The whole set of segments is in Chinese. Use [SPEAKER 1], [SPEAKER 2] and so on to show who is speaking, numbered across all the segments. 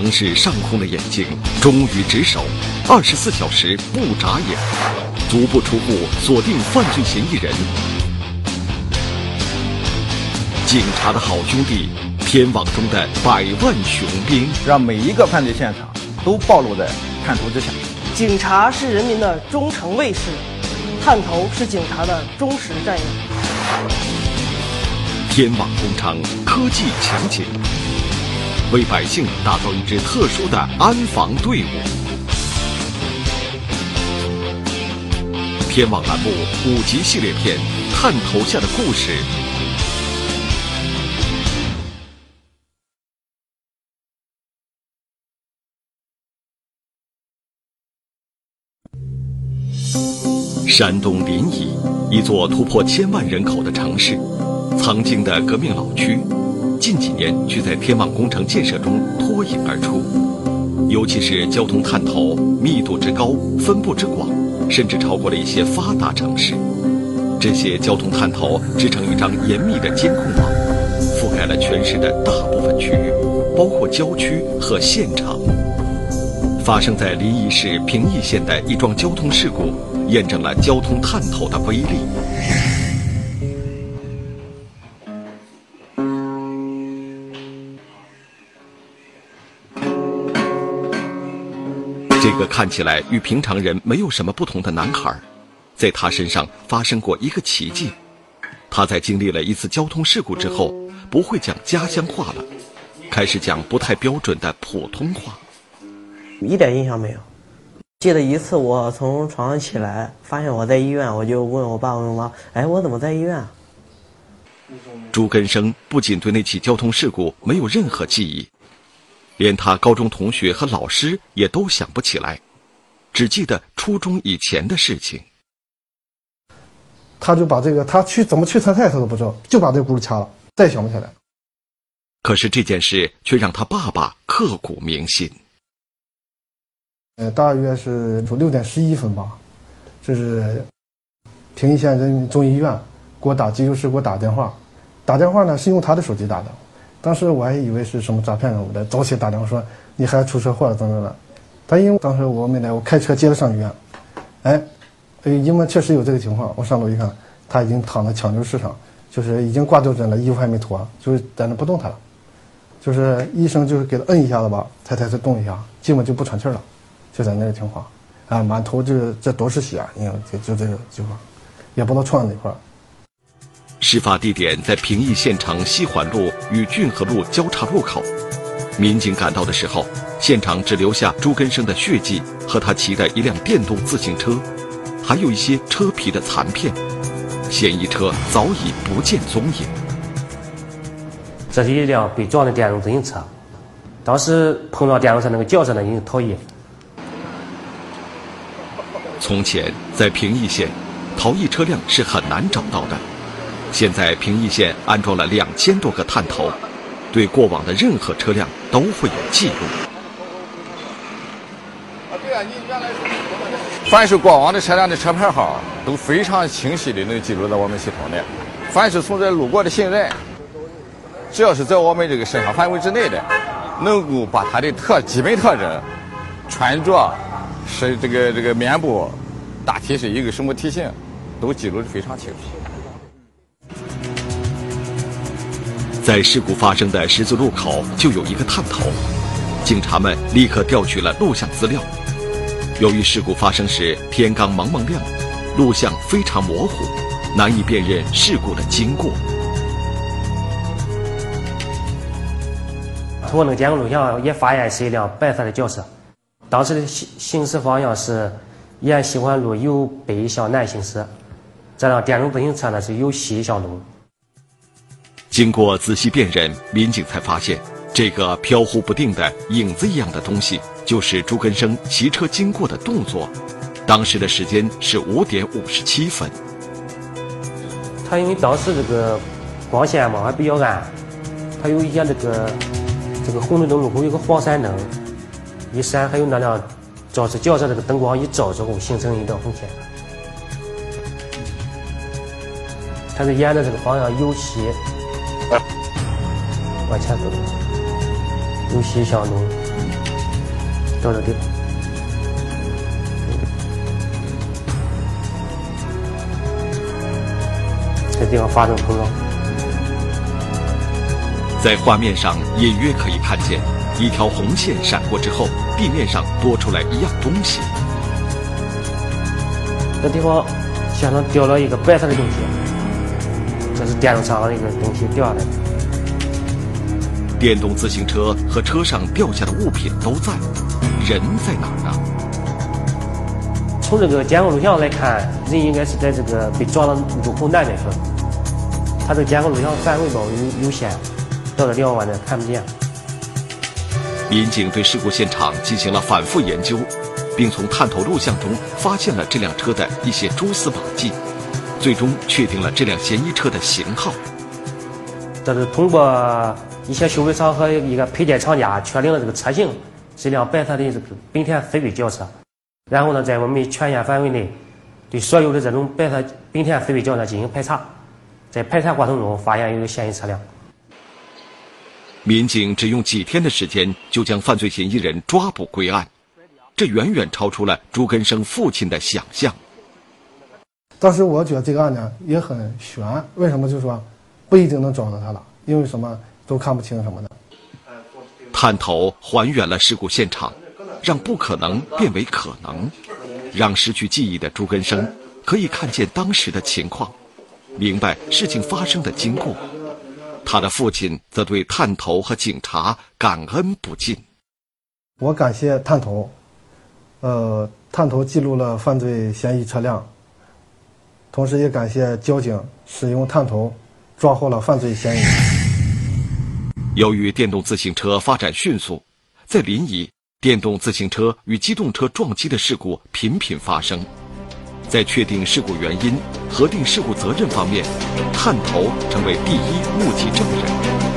[SPEAKER 1] 尝试上空的眼睛忠于职守，二十四小时不眨眼，足不出户锁定犯罪嫌疑人。警察的好兄弟，天网中的百万雄兵，
[SPEAKER 2] 让每一个犯罪现场都暴露在探头之下。
[SPEAKER 3] 警察是人民的忠诚卫士，探头是警察的忠实战友。
[SPEAKER 1] 天网工程科技强警，为百姓打造一支特殊的安防队伍。天网栏目五集系列片《探头下的故事》。山东临沂，一座突破千万人口的城市，曾经的革命老区，近几年却在天网工程建设中脱颖而出。尤其是交通探头密度之高、分布之广，甚至超过了一些发达城市。这些交通探头织成一张严密的监控网，覆盖了全市的大部分区域，包括郊区和县城。发生在临沂市平邑县的一桩交通事故，验证了交通探头的威力。个看起来与平常人没有什么不同的男孩，在他身上发生过一个奇迹。他在经历了一次交通事故之后，不会讲家乡话了，开始讲不太标准的普通话。
[SPEAKER 3] 一点印象没有。记得一次，我从床上起来，发现我在医院，我就问我爸问我妈：“哎，我怎么在医院？”
[SPEAKER 1] 朱根生不仅对那起交通事故没有任何记忆，连他高中同学和老师也都想不起来，只记得初中以前的事情。
[SPEAKER 4] 他就把这个他去怎么去参赛他都不知道，就把这轱辘掐了，再也想不起来。
[SPEAKER 1] 可是这件事却让他爸爸刻骨铭心。
[SPEAKER 4] 呃，大约是说六点十一分吧，这是平邑县人民中医院给我打急救室给我打电话，打电话呢是用他的手机打的，当时我还以为是什么诈骗人物的，早起打电话说你孩子出车祸了怎么的，他因为当时我没来，我开车接他上医院，哎，因为确实有这个情况，我上楼一看，他已经躺在抢救室上，就是已经挂吊针了，衣服还没脱，就是在那不动弹了，就是医生就是给他摁一下子吧，他才开始动一下，基本就不喘气了。就在那个情况，啊，满头这这都是血，你看就就这个情况，也不知道撞哪块儿。
[SPEAKER 1] 事发地点在平邑县城西环路与浚河路交叉路口。民警赶到的时候，现场只留下朱根生的血迹和他骑的一辆电动自行车，还有一些车皮的残片，嫌疑车早已不见踪影。
[SPEAKER 5] 这是一辆被撞的电动自行车，当时碰到电动车那个轿车呢，已经逃逸。
[SPEAKER 1] 从前在平邑县，逃逸车辆是很难找到的。现在平邑县安装了两千多个探头，对过往的任何车辆都会有记录。
[SPEAKER 2] 啊，对啊，你原来凡是过往的车辆的车牌号都非常清晰的能记录在我们系统内。凡是从这路过的行人，只要是在我们这个摄像范围之内的，能够把他的特基本特征、穿着。是这个这个面部，大体是一个什么体型，都记录的非常清楚。
[SPEAKER 1] 在事故发生的十字路口就有一个探头，警察们立刻调取了录像资料。由于事故发生时天刚蒙蒙亮，录像非常模糊，难以辨认事故的经过。
[SPEAKER 5] 通过那个监控录像，也发现是一辆白色的轿车。当时的行行驶方向是沿西环路由北向南行驶，这辆电动自行车呢是由西向东。
[SPEAKER 1] 经过仔细辨认，民警才发现，这个飘忽不定的影子一样的东西，就是朱根生骑车经过的动作。当时的时间是五点五十七分。
[SPEAKER 5] 他因为当时这个光线嘛还比较暗，他有一些这个这个红绿灯路口有个黄闪灯。一闪，还有那辆轿车轿车这个灯光一照之后，形成一道红线。他是沿着这个方向由西往前走，由西向东。到这地方。这地方发生碰撞，
[SPEAKER 1] 在画面上隐约可以看见一条红线闪过之后，地面上多出来一样东西。
[SPEAKER 5] 这地方现场掉了一个白色的东西，这是电动车上的一个东西掉下来的。
[SPEAKER 1] 电动自行车和车上掉下的物品都在，人在哪儿呢？
[SPEAKER 5] 从这个监控录像来看，人应该是在这个被撞的路口南边去了。他这个监控录像范围吧有有限，到这地方完全看不见。
[SPEAKER 1] 民警对事故现场进行了反复研究，并从探头录像中发现了这辆车的一些蛛丝马迹，最终确定了这辆嫌疑车的型号。
[SPEAKER 5] 这是通过一些修理厂和一个配件厂家确定了这个车型是一辆白色的这个本田飞威轿车。然后呢，在我们全县范围内，对所有的这种白色本田飞威轿车进行排查，在排查过程中发现有嫌疑车辆。
[SPEAKER 1] 民警只用几天的时间就将犯罪嫌疑人抓捕归案，这远远超出了朱根生父亲的想象。
[SPEAKER 4] 当时我觉得这个案件也很悬，为什么？就是说不一定能找到他了，因为什么都看不清什么的。
[SPEAKER 1] 探头还原了事故现场。让不可能变为可能，让失去记忆的朱根生可以看见当时的情况，明白事情发生的经过。他的父亲则对探头和警察感恩不尽。
[SPEAKER 4] 我感谢探头，呃，探头记录了犯罪嫌疑车辆，同时也感谢交警使用探头抓获了犯罪嫌疑人。
[SPEAKER 1] 由于电动自行车发展迅速，在临沂。电动自行车与机动车撞击的事故频频发生，在确定事故原因、核定事故责任方面，探头成为第一目击证人。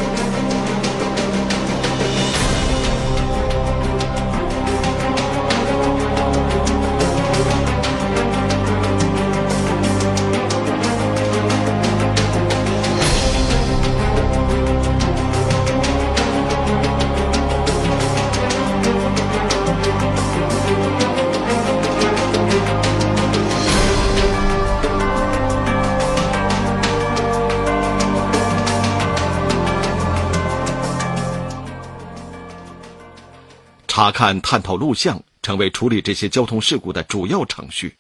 [SPEAKER 1] 查看探头录像成为处理这些交通事故的主要程序，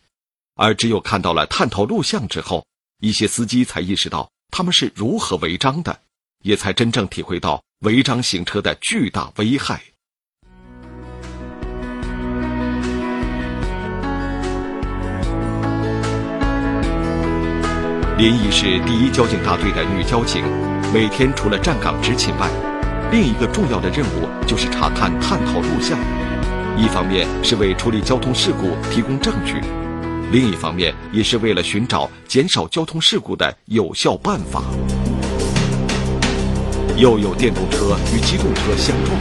[SPEAKER 1] 而只有看到了探头录像之后，一些司机才意识到他们是如何违章的，也才真正体会到违章行车的巨大危害。临沂市第一交警大队的女交警，每天除了站岗执勤外，另一个重要的任务就是查看探头录像，一方面是为处理交通事故提供证据，另一方面也是为了寻找减少交通事故的有效办法。又有电动车与机动车相撞。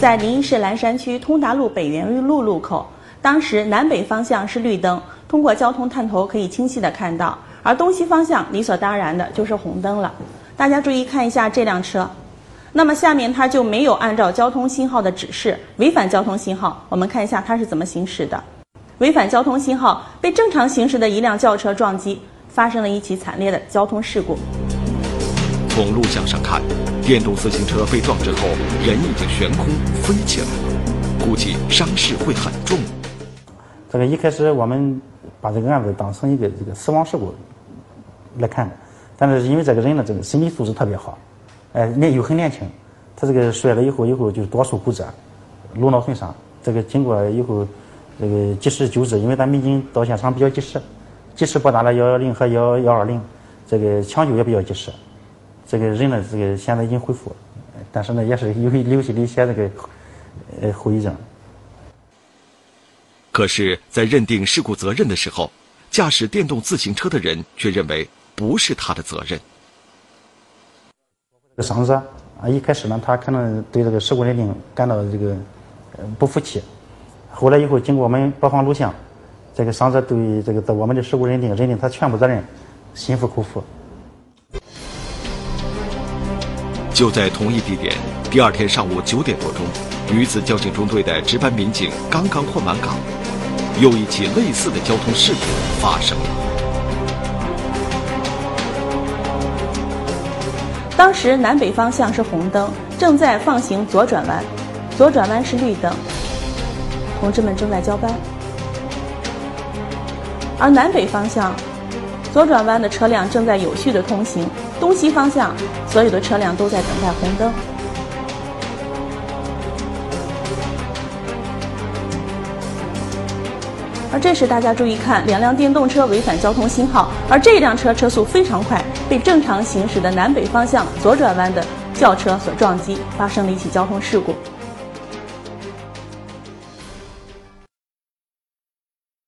[SPEAKER 6] 在临沂市兰山区通达路北园路路口，当时南北方向是绿灯，通过交通探头可以清晰的看到。而东西方向理所当然的就是红灯了，大家注意看一下这辆车，那么下面它就没有按照交通信号的指示，违反交通信号。我们看一下它是怎么行驶的，违反交通信号，被正常行驶的一辆轿车撞击，发生了一起惨烈的交通事故。
[SPEAKER 1] 从录像上看，电动自行车被撞之后，人已经悬空飞起来了，估计伤势会很重。
[SPEAKER 7] 这个一开始我们把这个案子当成一个这个死亡事故。来看的，但是因为这个人呢，这个身体素质特别好，哎，年又很年轻，他这个摔了以后，以后就多处骨折，颅脑损伤。这个经过以后，这个及时救治，因为咱民警到现场比较及时，及时拨打了幺幺零和幺幺二零，这个抢救也比较及时。这个人呢，这个现在已经恢复，但是呢，也是有留下的一些这个呃后遗症。
[SPEAKER 1] 可是，在认定事故责任的时候，驾驶电动自行车的人却认为。不是他的责任。
[SPEAKER 7] 这个伤者啊，一开始呢，他可能对这个事故认定感到这个不服气。后来以后，经过我们播放录像，这个伤者对这个在我们的事故认定，认定他全部责任，心服口服。
[SPEAKER 1] 就在同一地点，第二天上午九点多钟，女子交警中队的值班民警刚刚换完岗，又一起类似的交通事故发生了。
[SPEAKER 6] 当时南北方向是红灯，正在放行左转弯，左转弯是绿灯，同志们正在交班。而南北方向，左转弯的车辆正在有序的通行；东西方向，所有的车辆都在等待红灯。这时，大家注意看，两辆电动车违反交通信号，而这辆车车速非常快，被正常行驶的南北方向左转弯的轿车所撞击，发生了一起交通事故。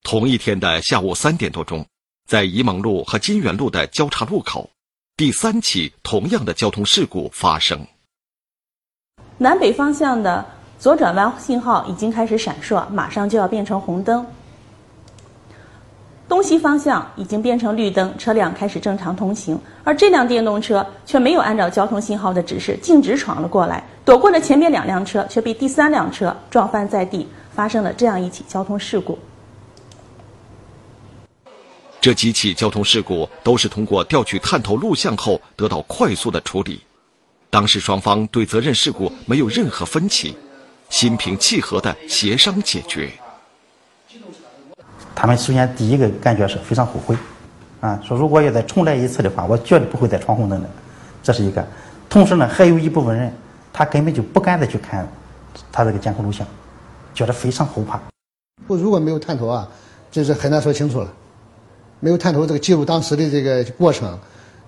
[SPEAKER 1] 同一天的下午三点多钟，在沂蒙路和金源路的交叉路口，第三起同样的交通事故发生。
[SPEAKER 6] 南北方向的左转弯信号已经开始闪烁，马上就要变成红灯。东西方向已经变成绿灯，车辆开始正常通行，而这辆电动车却没有按照交通信号的指示，径直闯了过来，躲过了前面两辆车，却被第三辆车撞翻在地，发生了这样一起交通事故。
[SPEAKER 1] 这几起交通事故都是通过调取探头录像后得到快速的处理，当事双方对责任事故没有任何分歧，心平气和的协商解决。
[SPEAKER 7] 他们首先第一个感觉是非常后悔，啊，说如果要再重来一次的话，我绝对不会再闯红灯的，这是一个。同时呢，还有一部分人，他根本就不敢再去看他这个监控录像，觉得非常后怕。
[SPEAKER 4] 我如果没有探头啊，这是很难说清楚了。没有探头这个记录当时的这个过程，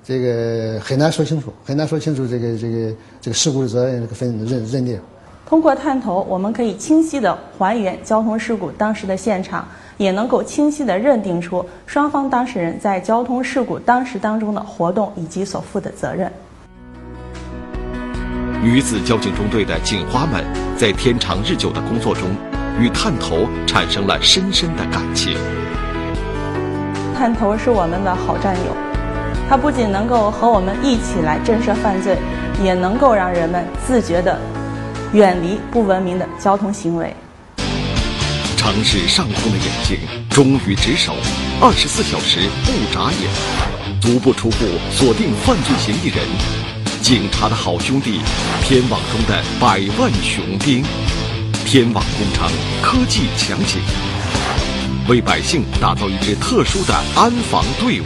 [SPEAKER 4] 这个很难说清楚，很难说清楚这个这个这个事故的责任这个分认认定。
[SPEAKER 6] 通过探头，我们可以清晰地还原交通事故当时的现场。也能够清晰地认定出双方当事人在交通事故当时当中的活动以及所负的责任。
[SPEAKER 1] 女子交警中队的警花们在天长日久的工作中，与探头产生了深深的感情。
[SPEAKER 6] 探头是我们的好战友，它不仅能够和我们一起来震慑犯罪，也能够让人们自觉地远离不文明的交通行为。
[SPEAKER 1] 城市上空的眼睛，忠于职守，二十四小时不眨眼，足不出户锁定犯罪嫌疑人。警察的好兄弟，天网中的百万雄兵，天网工程科技强警，为百姓打造一支特殊的安防队伍。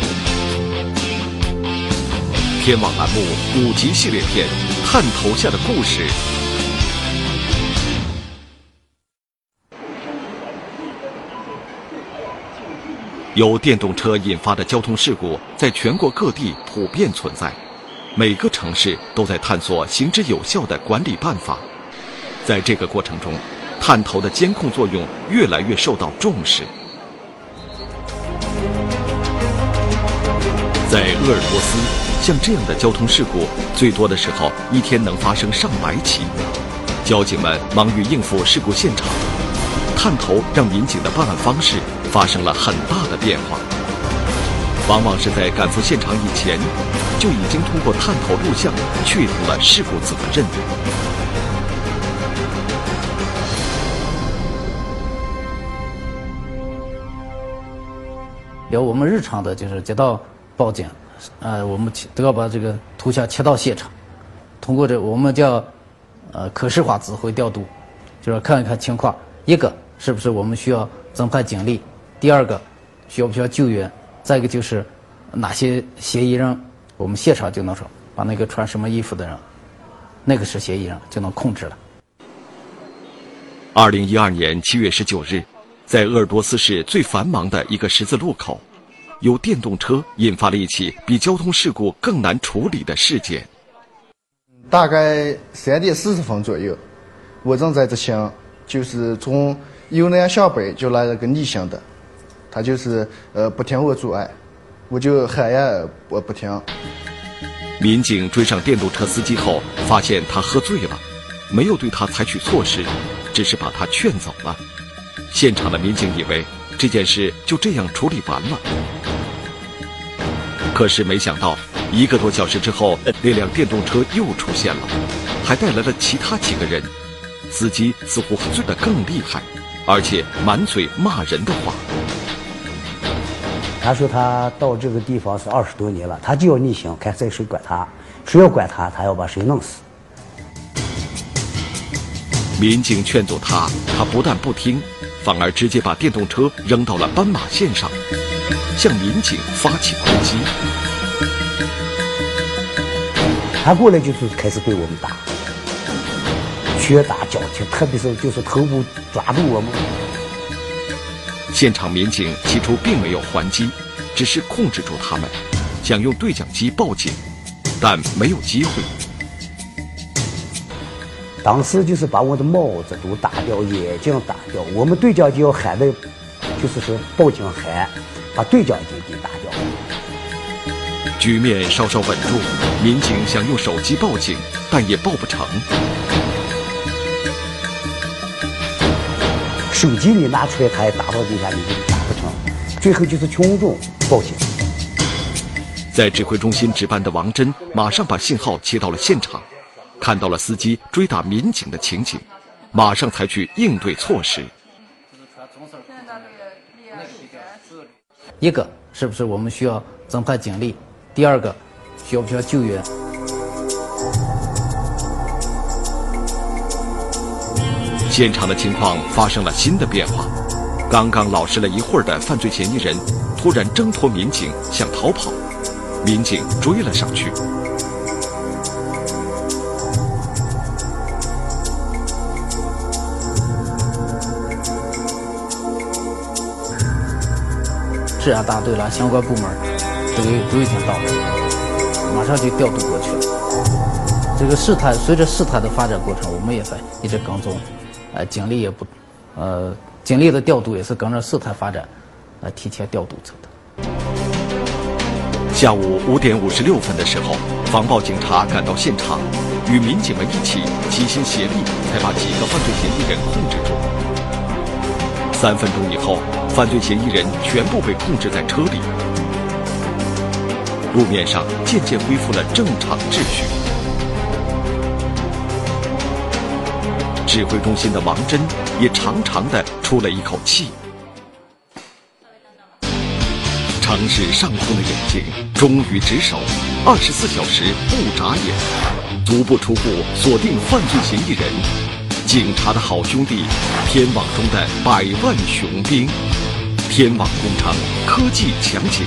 [SPEAKER 1] 天网栏目五集系列片《探头下的故事》。由电动车引发的交通事故在全国各地普遍存在，每个城市都在探索行之有效的管理办法。在这个过程中，探头的监控作用越来越受到重视。在鄂尔多斯，像这样的交通事故最多的时候一天能发生上百起，交警们忙于应付事故现场，探头让民警的办案方式。发生了很大的变化，往往是在赶赴现场以前，就已经通过探头录像确定了事故责任。
[SPEAKER 8] 有我们日常的就是接到报警，呃，我们都要把这个图像切到现场，通过这我们叫呃可视化指挥调度，就是看一看情况，一个是不是我们需要增派警力。第二个，需要不需要救援？再一个就是哪些嫌疑人，我们现场就能说把那个穿什么衣服的人，那个是嫌疑人，就能控制了。
[SPEAKER 1] 二零一二年七月十九日，在鄂尔多斯市最繁忙的一个十字路口，有电动车引发了一起比交通事故更难处理的事件。
[SPEAKER 4] 大概三点四十分左右，我正在执行，就是从由南向北就来了个逆行的。他就是呃不停我阻碍，我就喊呀我不停。
[SPEAKER 1] 民警追上电动车司机后，发现他喝醉了，没有对他采取措施，只是把他劝走了。现场的民警以为这件事就这样处理完了，可是没想到一个多小时之后，那辆电动车又出现了，还带来了其他几个人。司机似乎醉得更厉害，而且满嘴骂人的话。
[SPEAKER 9] 他说他到这个地方是二十多年了，他就要逆行，看谁谁管他，谁要管他，他要把谁弄死。
[SPEAKER 1] 民警劝阻他，他不但不听，反而直接把电动车扔到了斑马线上，向民警发起攻击。
[SPEAKER 9] 他过来就是开始对我们打，拳打脚踢，特别是就是头部抓住我们。
[SPEAKER 1] 现场民警起初并没有还击，只是控制住他们，想用对讲机报警，但没有机会。
[SPEAKER 9] 当时就是把我的帽子都打掉，眼镜打掉。我们对讲机要喊的，就是说报警喊，把对讲机给打掉。
[SPEAKER 1] 局面稍稍稳住，民警想用手机报警，但也报不成。
[SPEAKER 9] 手机你拿出来，他也打到地下，你就打不成。最后就是群众报警。
[SPEAKER 1] 在指挥中心值班的王真马上把信号切到了现场。看到了司机追打民警的情景，马上采取应对措施。
[SPEAKER 8] 一个是不是我们需要增派警力？第二个，需要不需要救援？
[SPEAKER 1] 现场的情况发生了新的变化，刚刚老实了一会儿的犯罪嫌疑人，突然挣脱民警想逃跑，民警追了上去。
[SPEAKER 8] 治安大队了，相关部门都都已经到了，马上就调度过去了。这个事态随着事态的发展过程，我们也在一直跟踪，呃，警力也不，呃，警力的调度也是跟着事态发展，来提前调度走的。
[SPEAKER 1] 下午五点五十六分的时候，防暴警察赶到现场，与民警们一起齐心协力，才把几个犯罪嫌疑人控制住。三分钟以后。犯罪嫌疑人全部被控制在车里，路面上渐渐恢复了正常秩序。指挥中心的王真也长长的出了一口气。城市上空的眼睛终于值守，二十四小时不眨眼，足不出户锁定犯罪嫌疑人。警察的好兄弟，天网中的百万雄兵。天网工程科技强警，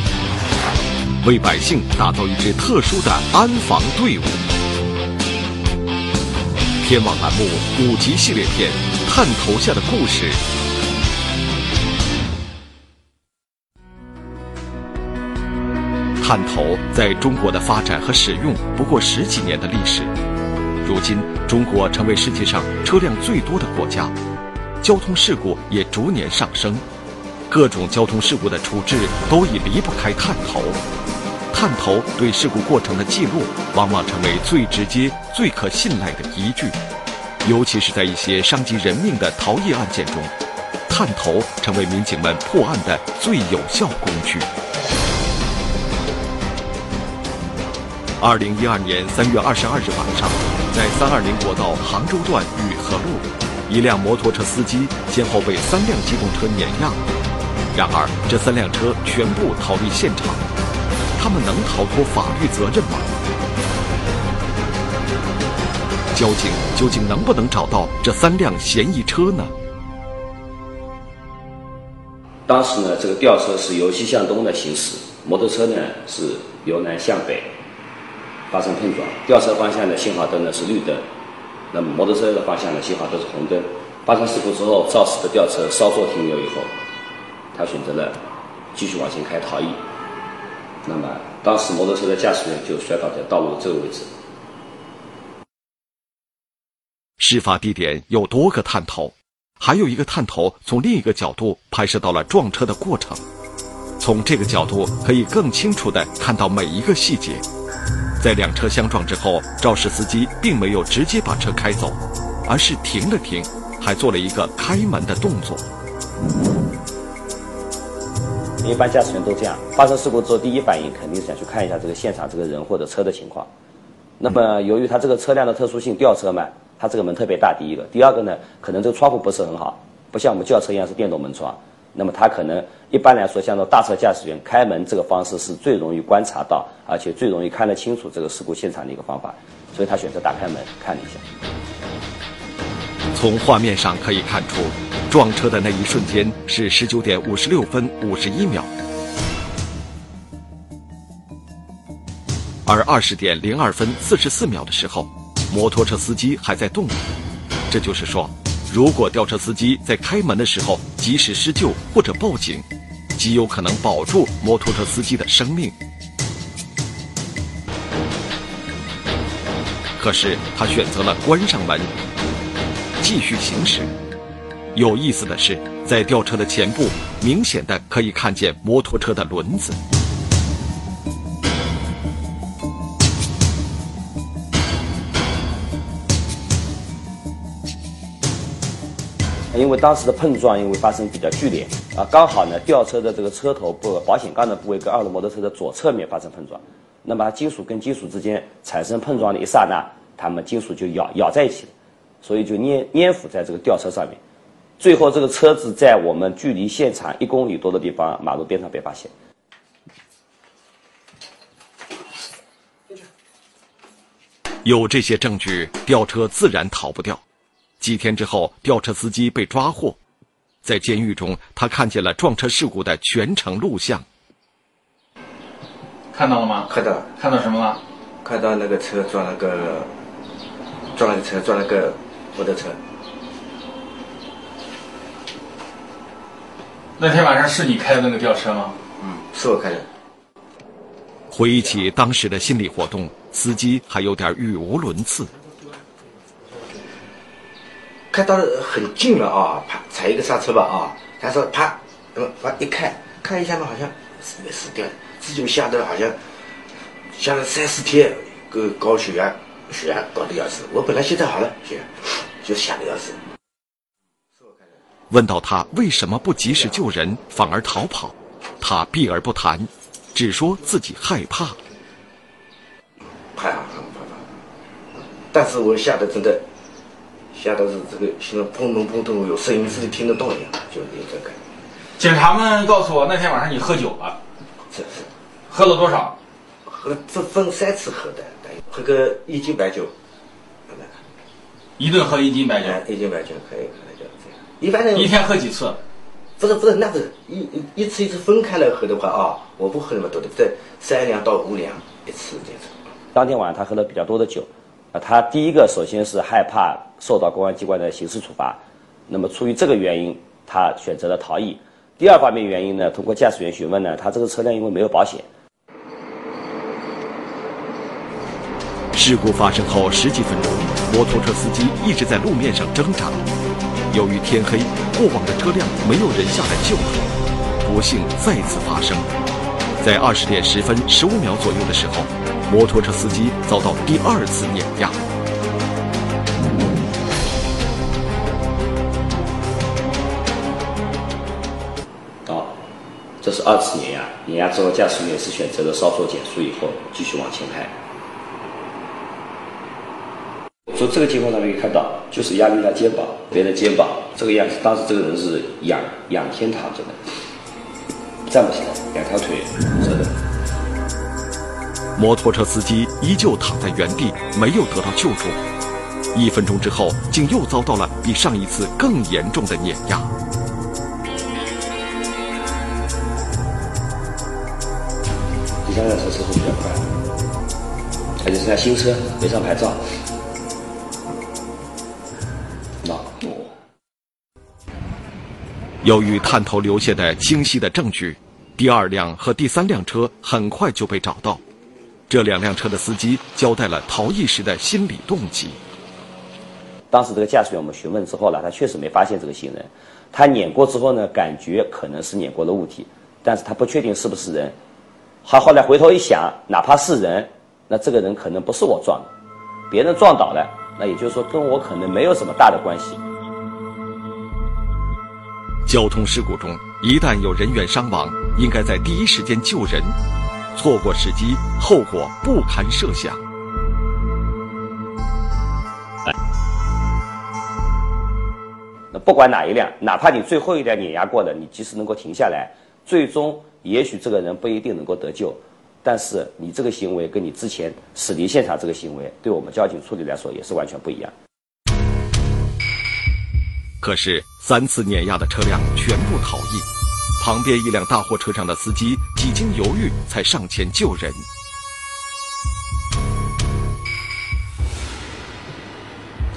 [SPEAKER 1] 为百姓打造一支特殊的安防队伍。天网栏目五集系列片《探头下的故事》。探头在中国的发展和使用不过十几年的历史，如今中国成为世界上车辆最多的国家，交通事故也逐年上升。各种交通事故的处置都已离不开探头，探头对事故过程的记录往往成为最直接、最可信赖的依据，尤其是在一些伤及人命的逃逸案件中，探头成为民警们破案的最有效工具。二零一二年三月二十二日晚上，在三二零国道杭州段雨河路，一辆摩托车司机先后被三辆机动车碾压。然而，这三辆车全部逃离现场，他们能逃脱法律责任吗？交警究竟能不能找到这三辆嫌疑车呢？
[SPEAKER 10] 当时呢，这个吊车是由西向东的行驶，摩托车呢是由南向北发生碰撞。吊车方向的信号灯呢是绿灯，那么摩托车的方向的信号都是红灯。发生事故之后，肇事的吊车稍作停留以后。他选择了继续往前开逃逸，那么当时摩托车的驾驶员就摔倒在道路这个位置。
[SPEAKER 1] 事发地点有多个探头，还有一个探头从另一个角度拍摄到了撞车的过程，从这个角度可以更清楚的看到每一个细节。在两车相撞之后，肇事司机并没有直接把车开走，而是停了停，还做了一个开门的动作。
[SPEAKER 10] 一般驾驶员都这样，发生事故之后，第一反应肯定是想去看一下这个现场这个人或者车的情况。那么，由于他这个车辆的特殊性，吊车嘛，它这个门特别大，第一个，第二个呢，可能这个窗户不是很好，不像我们轿车一样是电动门窗。那么它可能一般来说，像这大车驾驶员开门这个方式是最容易观察到，而且最容易看得清楚这个事故现场的一个方法，所以他选择打开门看了一下。
[SPEAKER 1] 从画面上可以看出，撞车的那一瞬间是十九点五十六分五十一秒，而二十点零二分四十四秒的时候，摩托车司机还在动。这就是说，如果吊车司机在开门的时候及时施救或者报警，极有可能保住摩托车司机的生命。可是他选择了关上门。继续行驶。有意思的是，在吊车的前部，明显的可以看见摩托车的轮子。
[SPEAKER 10] 因为当时的碰撞，因为发生比较剧烈啊，刚好呢，吊车的这个车头部、保险杠的部位跟二轮摩托车的左侧面发生碰撞，那么金属跟金属之间产生碰撞的一刹那，它们金属就咬咬在一起了。所以就粘粘附在这个吊车上面，最后这个车子在我们距离现场一公里多的地方马路边上被发现。
[SPEAKER 1] 有这些证据，吊车自然逃不掉。几天之后，吊车司机被抓获，在监狱中，他看见了撞车事故的全程录像。
[SPEAKER 11] 看到了吗？
[SPEAKER 12] 看到。
[SPEAKER 11] 看到什么了？
[SPEAKER 12] 看到那个车撞了个，撞了个车，撞了个。摩托车。
[SPEAKER 11] 那天晚上是你开的那个吊车吗？
[SPEAKER 12] 嗯，是我开的。
[SPEAKER 1] 回忆起当时的心理活动，司机还有点语无伦次。
[SPEAKER 12] 开到很近了啊，啪，踩一个刹车吧啊，他说啪，那么啪一看，看一下嘛，好像死没死掉，自己吓得好像吓了三四天，个高血压。血压高的要死，我本来现在好了，血压就吓得要死。
[SPEAKER 1] 问到他为什么不及时救人，反而逃跑，他避而不谈，只说自己害怕。
[SPEAKER 12] 怕怕怕。但是我吓得真的，吓得是这个心脏砰咚砰咚有声音，自己听得到一样，就那个感觉。
[SPEAKER 11] 警察们告诉我，那天晚上你喝酒了。
[SPEAKER 12] 这是。
[SPEAKER 11] 喝了多少？
[SPEAKER 12] 喝这分三次喝的。喝个一斤白酒，
[SPEAKER 11] 一顿喝一斤白酒，
[SPEAKER 12] 一斤白酒可以，可以就这样。一般人
[SPEAKER 11] 一天喝几次？
[SPEAKER 12] 不是不是，那是一一次一次分开来喝的话啊，我不喝那么多的，在三两到五两一次这种。
[SPEAKER 10] 当天晚上他喝了比较多的酒，啊，他第一个首先是害怕受到公安机关的刑事处罚，那么出于这个原因，他选择了逃逸。第二方面原因呢，通过驾驶员询问呢，他这个车辆因为没有保险。
[SPEAKER 1] 事故发生后十几分钟，摩托车司机一直在路面上挣扎。由于天黑，过往的车辆没有人下来救他。不幸再次发生，在二十点十分十五秒左右的时候，摩托车司机遭到第二次碾压。
[SPEAKER 10] 这是二次碾压。碾压之后，驾驶员是选择了稍作减速以后继续往前开。从这个情况上面可以看到，就是压力在肩膀，别人的肩膀这个样子。当时这个人是仰仰天躺着的，站不起来，两条腿折的。
[SPEAKER 1] 摩托车司机依旧躺在原地，没有得到救助。一分钟之后，竟又遭到了比上一次更严重的碾压。
[SPEAKER 10] 第三辆车车速比较快，而且是辆新车，没上牌照。
[SPEAKER 1] 由于探头留下的清晰的证据，第二辆和第三辆车很快就被找到。这两辆车的司机交代了逃逸时的心理动机。
[SPEAKER 10] 当时这个驾驶员我们询问之后呢，他确实没发现这个行人。他碾过之后呢，感觉可能是碾过了物体，但是他不确定是不是人。他后来回头一想，哪怕是人，那这个人可能不是我撞的，别人撞倒了，那也就是说跟我可能没有什么大的关系。
[SPEAKER 1] 交通事故中，一旦有人员伤亡，应该在第一时间救人，错过时机，后果不堪设想。
[SPEAKER 10] 那不管哪一辆，哪怕你最后一辆碾压过的，你及时能够停下来，最终也许这个人不一定能够得救，但是你这个行为跟你之前驶离现场这个行为，对我们交警处理来说也是完全不一样。
[SPEAKER 1] 可是三次碾压的车辆全部逃逸，旁边一辆大货车上的司机几经犹豫才上前救人。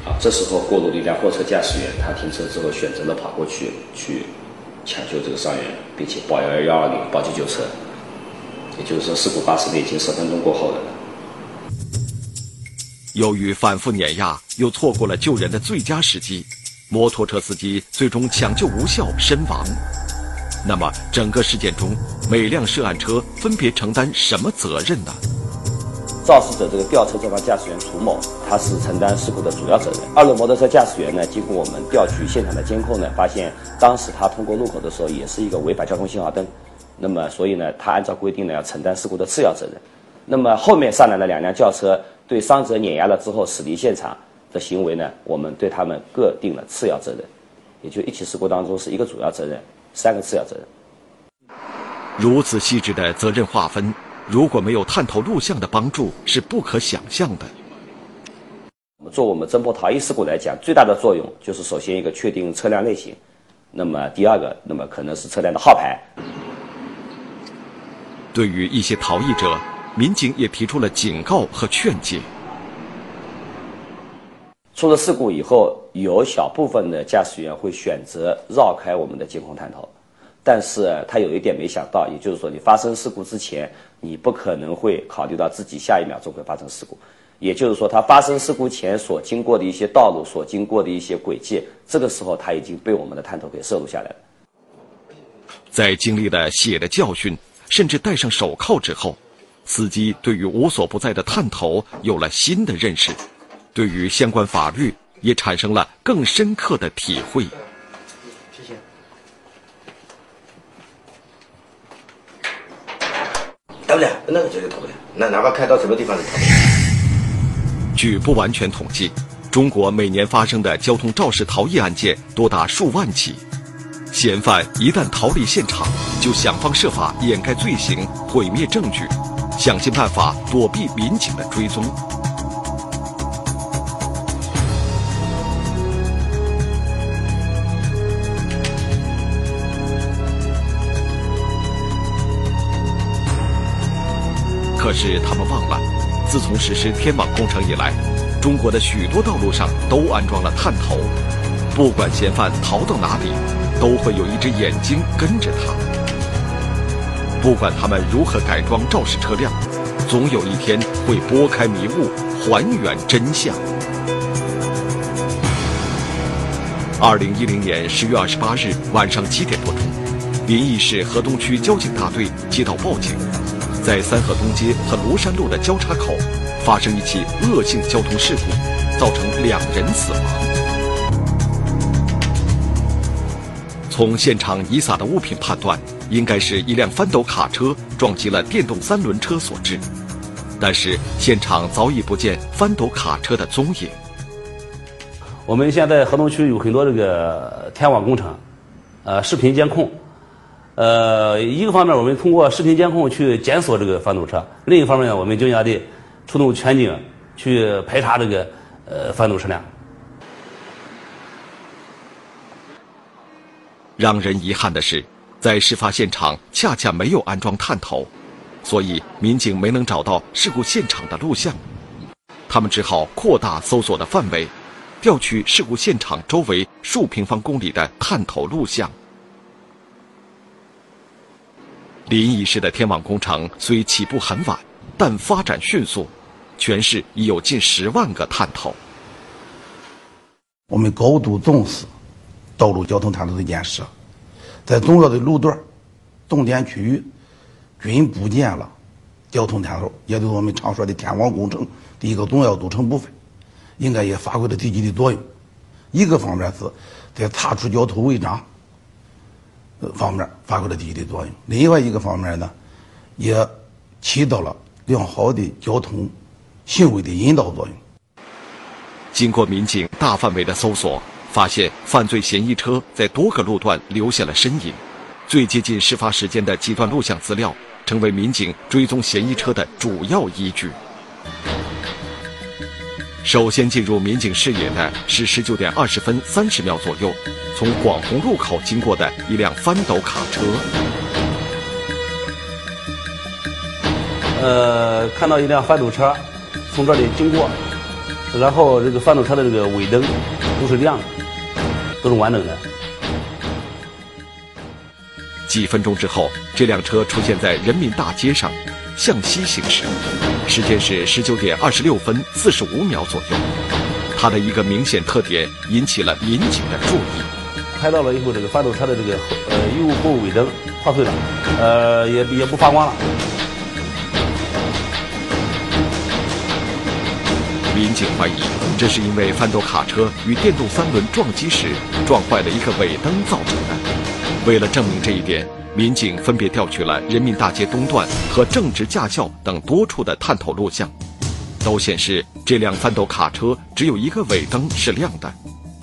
[SPEAKER 10] 啊，这时候过路的一辆货车驾驶员，他停车之后选择了跑过去去抢救这个伤员，并且报幺幺幺二零报急救车。也就是说，事故发生已经十分钟过后了。
[SPEAKER 1] 由于反复碾压，又错过了救人的最佳时机，摩托车司机最终抢救无效身亡。那么，整个事件中，每辆涉案车分别承担什么责任呢？
[SPEAKER 10] 肇事者这个吊车这方驾驶员楚某，他是承担事故的主要责任。二轮摩托车驾驶员呢，经过我们调取现场的监控呢，发现当时他通过路口的时候，也是一个违反交通信号灯。那么，所以呢，他按照规定呢，要承担事故的次要责任。那么后面上来的两辆轿车对伤者碾压了之后驶离现场的行为呢，我们对他们各定了次要责任。也就一起事故当中是一个主要责任，三个次要责任。
[SPEAKER 1] 如此细致的责任划分，如果没有探头录像的帮助，是不可想象的。
[SPEAKER 10] 我们做我们侦破逃逸事故来讲，最大的作用就是首先一个确定车辆类型，那么第二个，那么可能是车辆的号牌。
[SPEAKER 1] 对于一些逃逸者，民警也提出了警告和劝诫。
[SPEAKER 10] 出了事故以后，有小部分的驾驶员会选择绕开我们的监控探头，但是他有一点没想到，也就是说，你发生事故之前，你不可能会考虑到自己下一秒钟会发生事故，也就是说，他发生事故前所经过的一些道路、所经过的一些轨迹，这个时候他已经被我们的探头给摄录下来了。
[SPEAKER 1] 在经历了血的教训。甚至戴上手铐之后，司机对于无所不在的探头有了新的认识，对于相关法律也产生了更深刻的体会。
[SPEAKER 12] 谢谢。不了？那个绝对逃不了，那哪怕开到什么地方都逃不了。
[SPEAKER 1] 据不完全统计，中国每年发生的交通肇事逃逸案件多达数万起。嫌犯一旦逃离现场，就想方设法掩盖罪行、毁灭证据，想尽办法躲避民警的追踪。可是他们忘了，自从实施天网工程以来，中国的许多道路上都安装了探头，不管嫌犯逃到哪里。都会有一只眼睛跟着他，不管他们如何改装肇事车辆，总有一天会拨开迷雾，还原真相。二零一零年十月二十八日晚上七点多钟，临沂市河东区交警大队接到报警，在三河东街和庐山路的交叉口发生一起恶性交通事故，造成两人死亡。从现场遗撒的物品判断，应该是一辆翻斗卡车撞击了电动三轮车所致。但是现场早已不见翻斗卡车的踪影。
[SPEAKER 13] 我们现在河东区有很多这个天网工程，呃，视频监控。呃，一个方面我们通过视频监控去检索这个翻斗车，另一方面我们更加的出动全警去排查这个呃翻斗车辆。
[SPEAKER 1] 让人遗憾的是，在事发现场恰恰没有安装探头，所以民警没能找到事故现场的录像。他们只好扩大搜索的范围，调取事故现场周围数平方公里的探头录像。临沂市的天网工程虽起步很晚，但发展迅速，全市已有近十万个探头。
[SPEAKER 14] 我们高度重视。道路交通探头的建设，在重要的路段、重点区域均布建了交通探头，也就是我们常说的天网工程的一个重要组成部分，应该也发挥了积极的作用。一个方面是在查处交通违章，方面发挥了积极的作用。另外一个方面呢，也起到了良好的交通行为的引导作用。
[SPEAKER 1] 经过民警大范围的搜索，发现犯罪嫌疑车在多个路段留下了身影，最接近事发时间的几段录像资料，成为民警追踪嫌疑车的主要依据。首先进入民警视野的是十九点二十分三十秒左右，从广红路口经过的一辆翻斗卡车。
[SPEAKER 13] 呃，看到一辆翻斗车从这里经过，然后这个翻斗车的这个尾灯都是亮的，都是完整的。
[SPEAKER 1] 几分钟之后，这辆车出现在人民大街上，向西行驶，时间是十九点二十六分四十五秒左右。它的一个明显特点引起了民警的注意。
[SPEAKER 13] 拍到了以后，这个翻斗车的这个呃右后尾灯破碎了，呃也也不发光了。
[SPEAKER 1] 民警怀疑，这是因为翻斗卡车与电动三轮撞击时撞坏了一个尾灯造成的。为了证明这一点，民警分别调取了人民大街东段和正直驾校等多处的探头录像，都显示这辆翻斗卡车只有一个尾灯是亮的，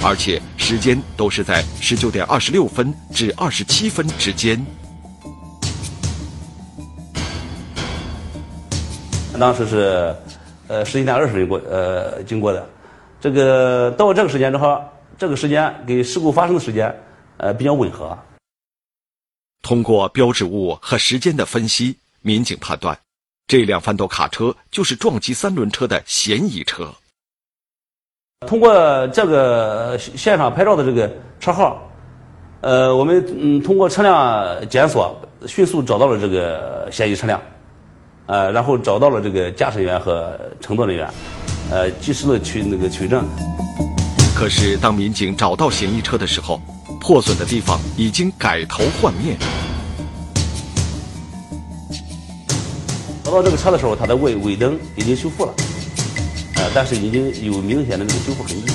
[SPEAKER 1] 而且时间都是在十九点二十六分至二十七分之间。
[SPEAKER 13] 当时是。呃，十一点二十分过，呃，经过的，这个到这个时间之后，这个时间跟事故发生的时间，呃，比较吻合。
[SPEAKER 1] 通过标志物和时间的分析，民警判断，这辆翻斗卡车就是撞击三轮车的嫌疑车。
[SPEAKER 13] 通过这个现场拍照的这个车号，呃，我们嗯通过车辆检索，迅速找到了这个嫌疑车辆。呃，然后找到了这个驾驶员和乘坐人员，呃，及时的取那个取证。
[SPEAKER 1] 可是，当民警找到嫌疑车的时候，破损的地方已经改头换面。
[SPEAKER 13] 找到这个车的时候，它的尾尾灯已经修复了，呃，但是已经有明显的这个修复痕迹。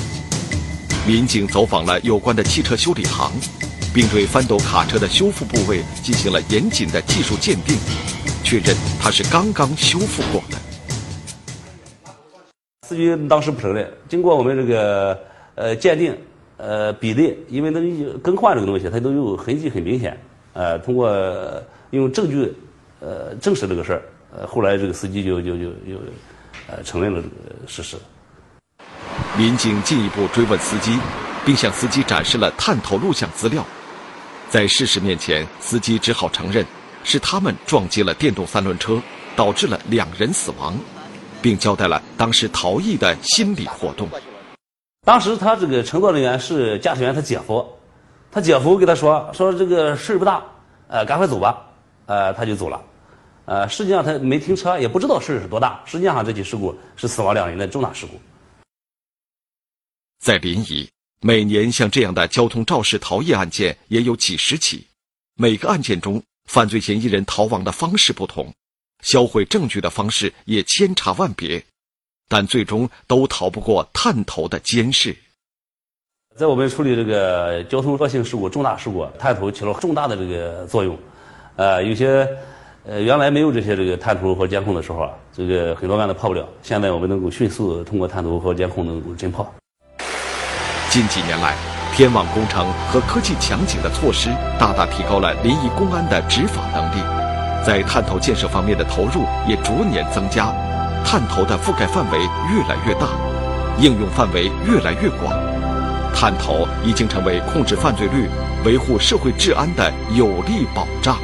[SPEAKER 1] 民警走访了有关的汽车修理行，并对翻斗卡车的修复部位进行了严谨的技术鉴定。确认它是刚刚修复过的。
[SPEAKER 13] 司机当时不承认。经过我们这个呃鉴定，呃比对，因为那个更换这个东西，它都有痕迹很明显。呃，通过用证据呃证实这个事儿，呃，后来这个司机就就就就呃承认了这个事实。
[SPEAKER 1] 民警进一步追问司机，并向司机展示了探头录像资料。在事实面前，司机只好承认。是他们撞击了电动三轮车，导致了两人死亡，并交代了当时逃逸的心理活动。
[SPEAKER 13] 当时他这个乘坐人员是驾驶员他姐夫，他姐夫给他说说这个事儿不大，呃，赶快走吧，呃，他就走了，呃，实际上他没停车，也不知道事儿是多大。实际上这起事故是死亡两人的重大事故。
[SPEAKER 1] 在临沂，每年像这样的交通肇事逃逸案件也有几十起，每个案件中。犯罪嫌疑人逃亡的方式不同，销毁证据的方式也千差万别，但最终都逃不过探头的监视。
[SPEAKER 13] 在我们处理这个交通恶性事故、重大事故，探头起了重大的这个作用。呃，有些呃原来没有这些这个探头和监控的时候啊，这个很多案子破不了。现在我们能够迅速通过探头和监控能够侦破。
[SPEAKER 1] 近几年来。天网工程和科技强警的措施，大大提高了临沂公安的执法能力，在探头建设方面的投入也逐年增加，探头的覆盖范围越来越大，应用范围越来越广，探头已经成为控制犯罪率、维护社会治安的有力保障。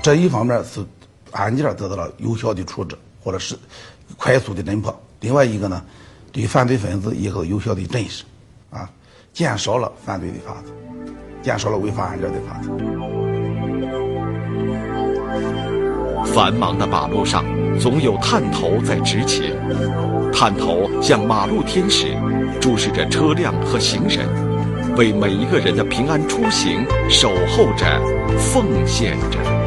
[SPEAKER 14] 这一方面是案件得到了有效的处置，或者是快速的侦破；另外一个呢，对犯罪分子一个有效的震慑，啊。减少了犯罪的发生，减少了违法案件的发生。
[SPEAKER 1] 繁忙的马路上，总有探头在执勤。探头像马路天使，注视着车辆和行人，为每一个人的平安出行守候着，奉献着。